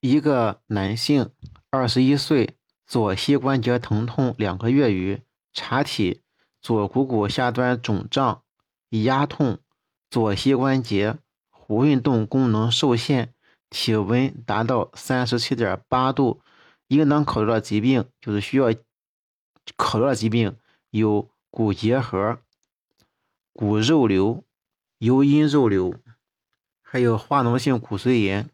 一个男性，二十一岁，左膝关节疼痛两个月余，查体左股骨下端肿胀、压痛，左膝关节运动功能受限，体温达到三十七点八度。应当考虑的疾病就是需要考虑的疾病有骨结核、骨肉瘤、尤因肉瘤，还有化脓性骨髓炎。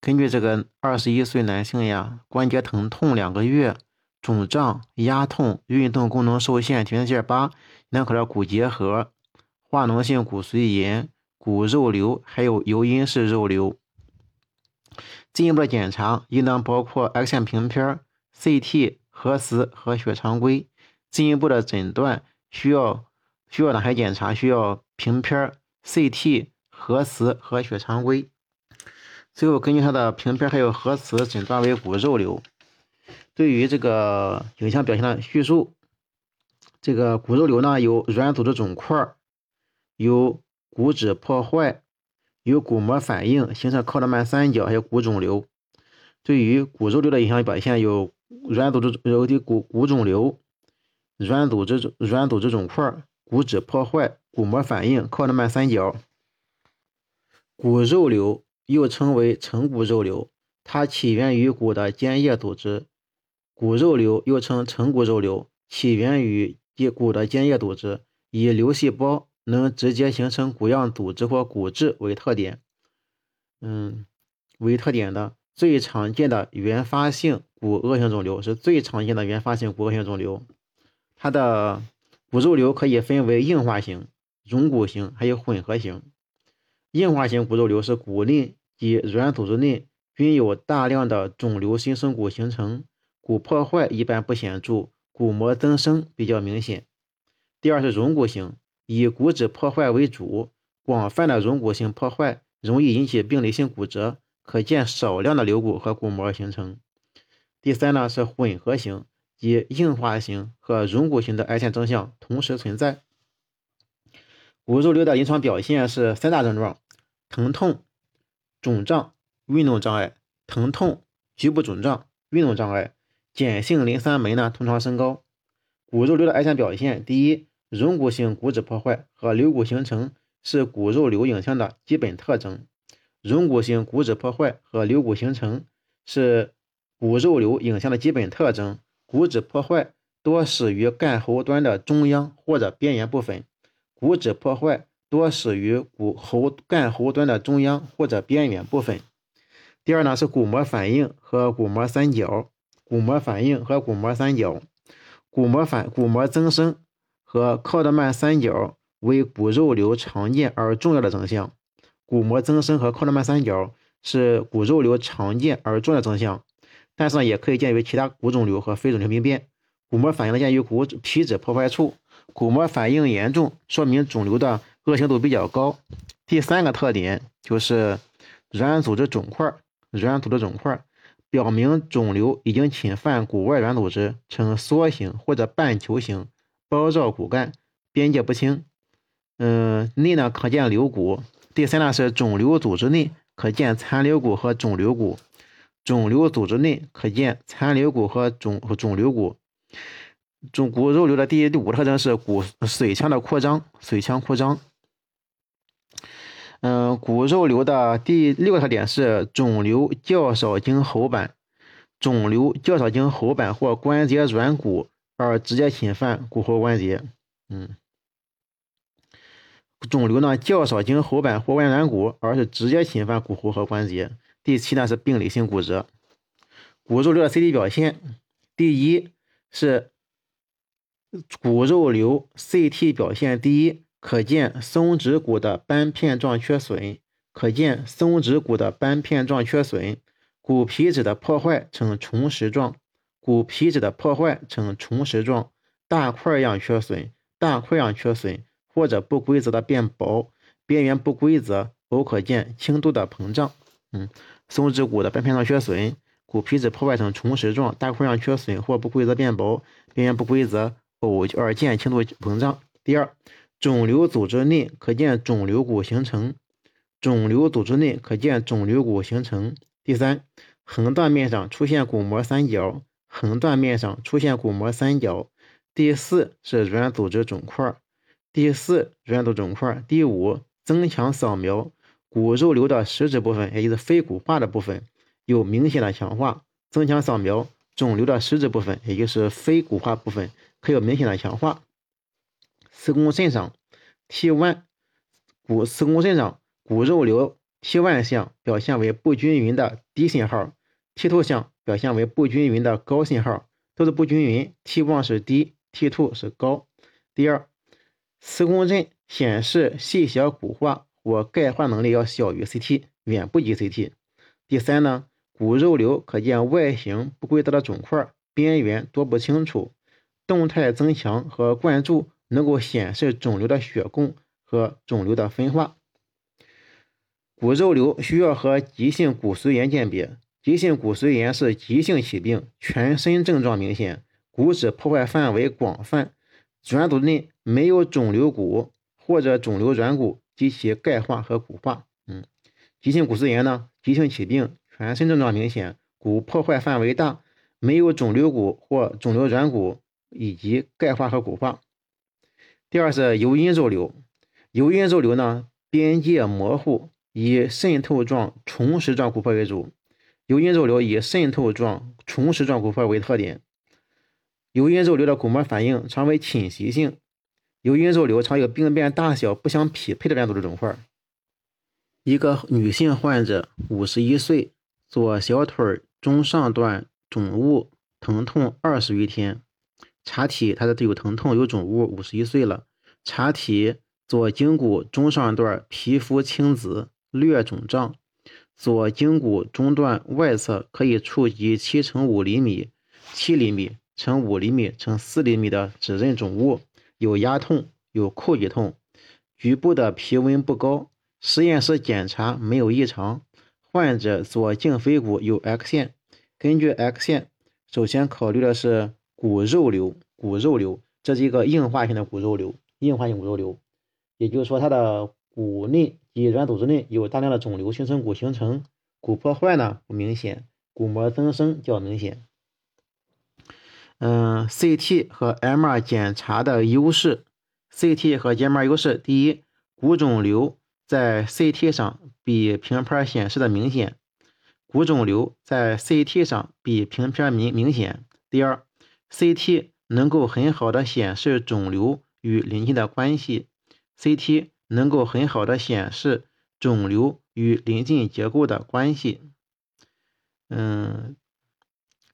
根据这个二十一岁男性呀，关节疼痛两个月，肿胀、压痛，运动功能受限，体温线八，应当考虑骨结核、化脓性骨髓炎、骨肉瘤，还有尤因式肉瘤。进一步的检查应当包括 X 线平片、CT、核磁和血常规。进一步的诊断需要需要哪些检查？需要平片、CT、核磁和血常规。最后根据他的平片还有核磁诊断为骨肉瘤。对于这个影像表现的叙述，这个骨肉瘤呢有软组织肿块，有骨质破坏。有骨膜反应，形成靠德曼三角，还有骨肿瘤。对于骨肉瘤的影响表现有软组织有的骨骨肿瘤、软组织软组织肿块、骨质破坏、骨膜反应、靠德曼三角。骨肉瘤又称为成骨肉瘤，它起源于骨的间叶组织。骨肉瘤又称成骨肉瘤，起源于骨的间叶组织，以瘤细胞。能直接形成骨样组织或骨质为特点，嗯，为特点的最常见的原发性骨恶性肿瘤是最常见的原发性骨恶性肿瘤。它的骨肉瘤可以分为硬化型、溶骨型，还有混合型。硬化型骨肉瘤是骨内及软组织内均有大量的肿瘤新生骨形成，骨破坏一般不显著，骨膜增生比较明显。第二是溶骨型。以骨质破坏为主，广泛的溶骨性破坏容易引起病理性骨折，可见少量的瘤骨和骨膜形成。第三呢是混合型，即硬化型和溶骨型的癌线征象同时存在。骨肉瘤的临床表现是三大症状：疼痛、肿胀、运动障碍。疼痛、局部肿胀、运动障碍，碱性磷酸酶呢通常升高。骨肉瘤的癌线表现，第一。溶骨性骨质破坏和瘤骨形成是骨肉瘤影像的基本特征。溶骨性骨质破坏和瘤骨形成是骨肉瘤影像的基本特征。骨质破坏多始于干喉端的中央或者边缘部分。骨质破坏多始于骨喉干喉端的中央或者边缘部分。第二呢是骨膜反应和骨膜三角。骨膜反应和骨膜三角。骨膜反骨膜增生。和靠德曼三角为骨肉瘤常见而重要的征象，骨膜增生和靠德曼三角是骨肉瘤常见而重要的征象，但是呢，也可以见于其他骨肿瘤和非肿瘤病变。骨膜反应呢，见于骨皮质破坏处，骨膜反应严重，说明肿瘤的恶性度比较高。第三个特点就是软组织肿块，软组织肿块表明肿瘤已经侵犯骨外软组织，呈梭形或者半球形。包绕骨干，边界不清。嗯，内呢可见瘤骨。第三呢是肿瘤组织内可见残留骨和肿瘤骨。肿瘤组织内可见残留骨和肿肿瘤骨。肿骨肉瘤的第一第五特征是骨髓腔的扩张，髓腔扩张。嗯，骨肉瘤的第六个特点是肿瘤较少经喉板，肿瘤较少经喉板或关节软骨。而直接侵犯骨骺关节，嗯，肿瘤呢较少经喉板或外软骨，而是直接侵犯骨骺和关节。第七呢是病理性骨折。骨肉瘤的 CT 表现，第一是骨肉瘤 CT 表现，第一可见松指骨的斑片状缺损，可见松指骨的斑片状缺损，骨皮质的破坏呈虫实状。骨皮质的破坏呈虫实状，大块样缺损，大块样缺损或者不规则的变薄，边缘不规则，偶可见轻度的膨胀。嗯，松指骨的斑片状缺损，骨皮质破坏成虫实状，大块样缺损或不规则变薄，边缘不规则，偶而见轻度膨胀。第二，肿瘤组织内可见肿瘤骨形成，肿瘤组织内可见肿瘤骨形成，第三，横断面上出现鼓膜三角，横断面上出现鼓膜三角。第四是软组织肿块。第四，软组织肿块。第五，增强扫描骨肉瘤的实质部分，也就是非骨化的部分，有明显的强化。增强扫描肿瘤的实质部分，也就是非骨化部分，可有明显的强化。磁共振上 T1 骨磁共振上骨肉瘤 T1 项表现为不均匀的低信号，T2 项表现为不均匀的高信号，都是不均匀，T1 是低，T2 是高。第二，磁共振显示细小骨化或钙化能力要小于 CT，远不及 CT。第三呢，骨肉瘤可见外形不规则的肿块，边缘多不清楚，动态增强和灌注。能够显示肿瘤的血供和肿瘤的分化。骨肉瘤需要和急性骨髓炎鉴别。急性骨髓炎是急性起病，全身症状明显，骨质破坏范围广泛，软组内没有肿瘤骨或者肿瘤软骨及其钙化和骨化。嗯，急性骨髓炎呢，急性起病，全身症状明显，骨破坏范围大，没有肿瘤骨或肿瘤软骨以及钙化和骨化。第二是尤因肉瘤，尤因肉瘤呢边界模糊，以渗透状、虫实状骨破为主。尤因肉瘤以渗透状、虫实状骨破为特点。尤因肉瘤的骨膜反应常为侵袭性。尤因肉瘤常有病变大小不相匹配的软组织肿块。一个女性患者，五十一岁，左小腿中上段肿物，疼痛二十余天。查体，他的有疼痛，有肿物，五十一岁了。查体左胫骨中上段皮肤青紫，略肿胀。左胫骨中段外侧可以触及七乘五厘米、七厘米乘五厘米乘四厘米的指认肿物，有压痛，有叩击痛。局部的皮温不高，实验室检查没有异常。患者左胫腓骨有 X 线，根据 X 线，首先考虑的是。骨肉瘤，骨肉瘤，这是一个硬化性的骨肉瘤，硬化性骨肉瘤，也就是说它的骨内及软组织内有大量的肿瘤形成骨形成，骨破坏呢不明显，骨膜增生较明显。嗯，CT 和 MR 检查的优势，CT 和 MR 优势，第一，骨肿瘤在 CT 上比平片显示的明显，骨肿瘤在 CT 上比平片明明显。第二。CT 能够很好的显示肿瘤与邻近的关系，CT 能够很好的显示肿瘤与邻近结构的关系。嗯，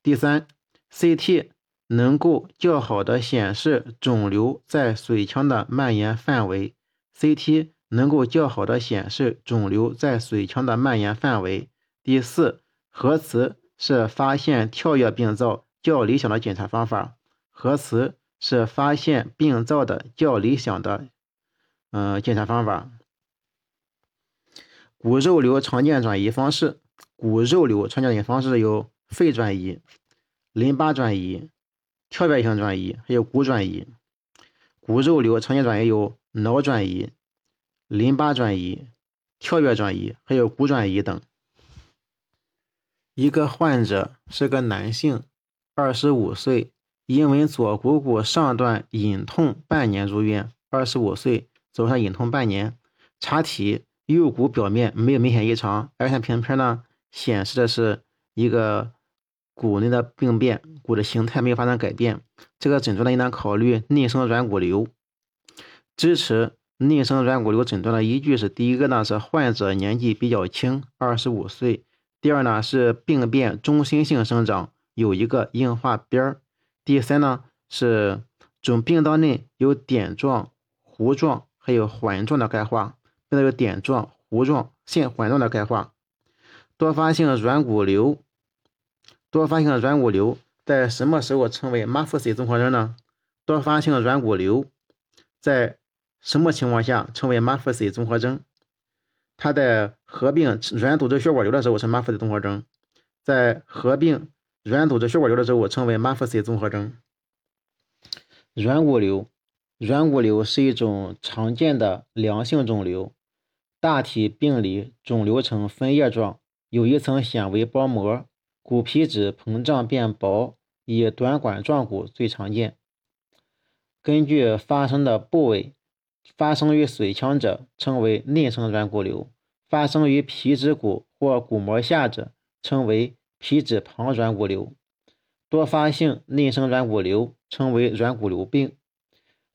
第三，CT 能够较好的显示肿瘤在髓腔的蔓延范围，CT 能够较好的显示肿瘤在髓腔的蔓延范围。第四，核磁是发现跳跃病灶。较理想的检查方法，核磁是发现病灶的较理想的嗯检查方法。骨肉瘤常见转移方式，骨肉瘤常见转移方式有肺转移、淋巴转移、跳跃性转移，还有骨转移。骨肉瘤常见转移有脑转移、淋巴转移、跳跃转移，还有骨转移等。一个患者是个男性。二十五岁，因为左股骨上段隐痛半年入院。二十五岁，左上隐痛半年。查体右骨表面没有明显异常，X 线平片呢显示的是一个骨内的病变，骨的形态没有发生改变。这个诊断呢应当考虑内生软骨瘤。支持内生软骨瘤诊断的依据是：第一个呢是患者年纪比较轻，二十五岁；第二呢是病变中心性生长。有一个硬化边儿。第三呢是肿病灶内有点状、弧状，还有环状的钙化，病灶有点状、弧状、线环状的钙化。多发性软骨瘤，多发性软骨瘤在什么时候称为马夫 C 综合征呢？多发性软骨瘤在什么情况下称为马夫 C 综合征？它在合并软组织血管瘤的时候是马夫 C 综合征，在合并。软组织血管瘤的时候称为马夫 C 综合征。软骨瘤，软骨瘤是一种常见的良性肿瘤，大体病理肿瘤呈分叶状，有一层纤维包膜，骨皮质膨胀变薄，以短管状骨最常见。根据发生的部位，发生于髓腔者称为内生软骨瘤，发生于皮质骨或骨膜下者称为皮质旁软骨瘤。多发性内生软骨瘤称为软骨瘤病。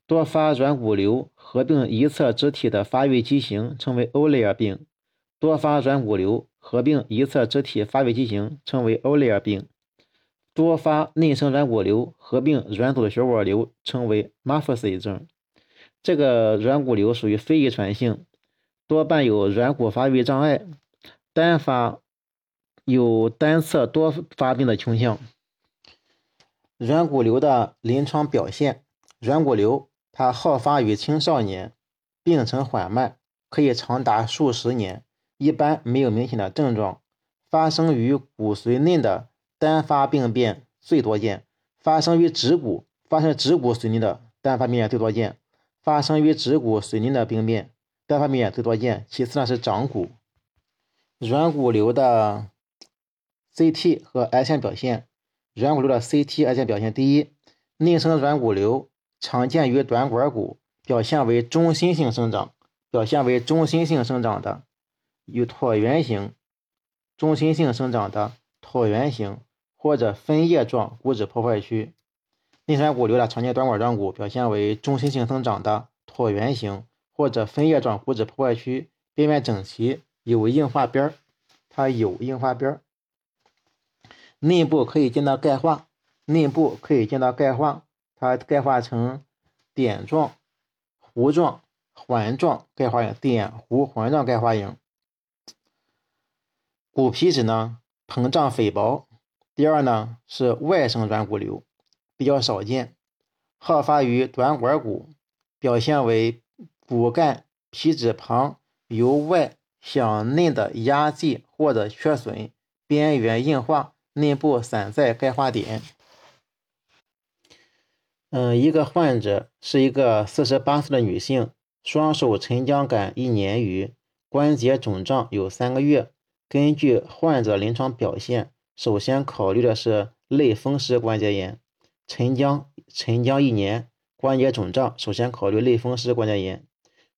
多发软骨瘤合并一侧肢体的发育畸形称为欧雷尔病。多发软骨瘤合并一侧肢体发育畸形称为欧雷尔病。多发内生软骨瘤合并软组织血管瘤称为 m a f f s 症。这个软骨瘤属于非遗传性，多伴有软骨发育障碍，单发有单侧多发病的倾向。软骨瘤的临床表现，软骨瘤它好发于青少年，病程缓慢，可以长达数十年，一般没有明显的症状，发生于骨髓内的。单发病变最多见，发生于指骨，发生指骨髓内的单发病变最多见，发生于指骨髓内的病变单发病变最多见。其次呢是掌骨软骨瘤的 CT 和 X 线表现。软骨瘤的 CT、X 线表现：第一，内生软骨瘤常见于短管骨，表现为中心性生长，表现为中心性生长的，有椭圆形，中心性生长的椭圆形。或者分叶状骨质破坏区，内生骨瘤的常见短管状骨表现为中心性生长的椭圆形或者分叶状骨质破坏区，边缘整齐，有硬化边儿，它有硬化边儿。内部可以见到钙化，内部可以见到钙化，它钙化成点状、弧状、环状钙化型，点弧环状钙化影。骨皮质呢膨胀肥薄。第二呢是外生软骨瘤，比较少见，好发于短管骨，表现为骨干皮质旁由外向内的压迹或者缺损，边缘硬化，内部散在钙化点。嗯，一个患者是一个四十八岁的女性，双手沉僵感一年余，关节肿胀有三个月。根据患者临床表现。首先考虑的是类风湿关节炎，沉僵沉僵一年，关节肿胀，首先考虑类风湿关节炎。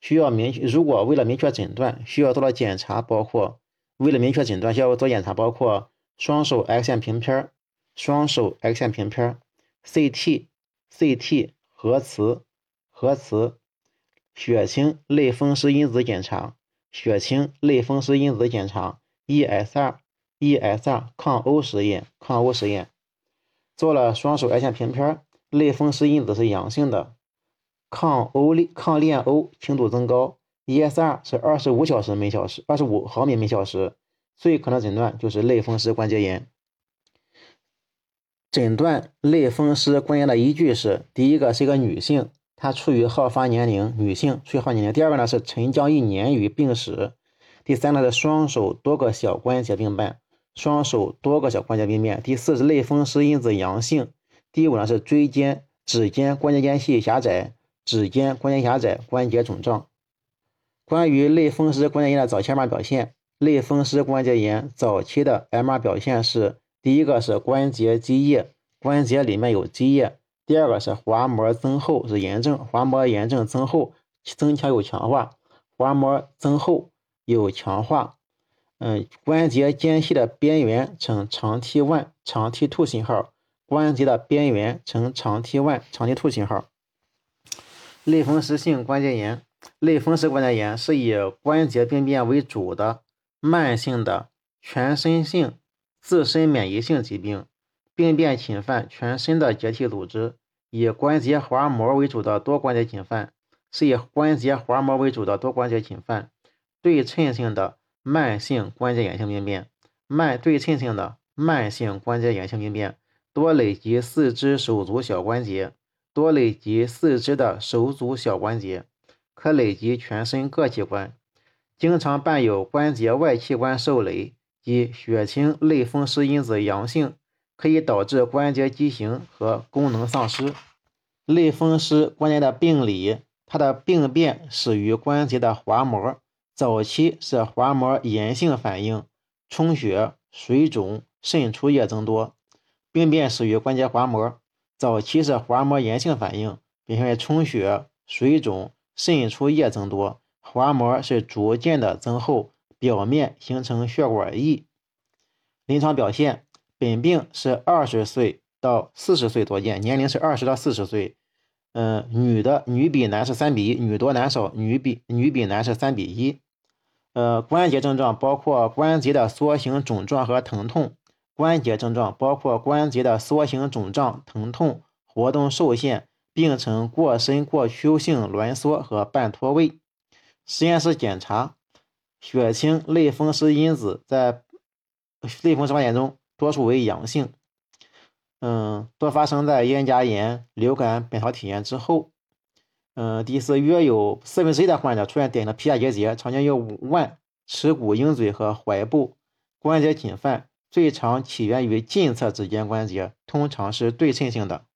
需要明，如果为了明确诊断，需要做的检查包括：为了明确诊断，需要做检查包括双手 X 线平片儿、双手 X 线平片儿、CT、CT 核磁、核磁、血清类风湿因子检查、血清类风湿因子检查、ESR。ESR 抗 O 实验，抗 O 实验做了双手 X 线平片儿，类风湿因子是阳性的，抗 O 抗链 O 轻度增高，ESR 是二十五小时每小时，二十五毫米每小时，最可能诊断就是类风湿关节炎。诊断类风湿关节炎的依据是：第一个是一个女性，她处于好发年龄，女性处于好年龄；第二个呢是沉僵一年与病史；第三呢是双手多个小关节病变。双手多个小关节病变。第四是类风湿因子阳性。第五呢是椎间、指尖关节间隙狭窄，指尖关节狭窄，关节肿胀。关于类风湿关节炎的早期 MR 表现，类风湿关节炎早期的 MR 表现是：第一个是关节积液，关节里面有积液；第二个是滑膜增厚，是炎症，滑膜炎症增厚，增强有强化，滑膜增厚有强化。嗯，关节间隙的边缘呈长 T1、长 T2 信号，关节的边缘呈长 T1、长 T2 信号。类风湿性关节炎，类风湿关节炎是以关节病变为主的慢性的全身性自身免疫性疾病，病变侵犯全身的结缔组织，以关节滑膜为主的多关节侵犯，是以关节滑膜为主的多关节侵犯，对称性的。慢性关节炎性病变，慢对称性的慢性关节炎性病变，多累及四肢手足小关节，多累及四肢的手足小关节，可累及全身各器官，经常伴有关节外器官受累及血清类风湿因子阳性，可以导致关节畸形和功能丧失。类风湿关节的病理，它的病变始于关节的滑膜。早期是滑膜炎性反应，充血、水肿、渗出液增多。病变始于关节滑膜，早期是滑膜炎性反应，表现为充血、水肿、渗出液增多，滑膜是逐渐的增厚，表面形成血管翼。临床表现，本病是二十岁到四十岁多见，年龄是二十到四十岁。嗯，女的女比男是三比一，女多男少，女比女比男是三比一。呃，关节症状包括关节的缩形、肿胀和疼痛。关节症状包括关节的缩形、肿胀、疼痛、活动受限，病程过深、过屈性挛缩和半脱位。实验室检查，血清类风湿因子在类风湿发现中多数为阳性。嗯，多发生在咽颊炎、流感、扁桃体炎之后。嗯，第四，约有四分之一的患者出现典型的皮下结节，常见于腕、耻骨、鹰嘴和踝部。关节紧犯最常起源于近侧指尖关节，通常是对称性的。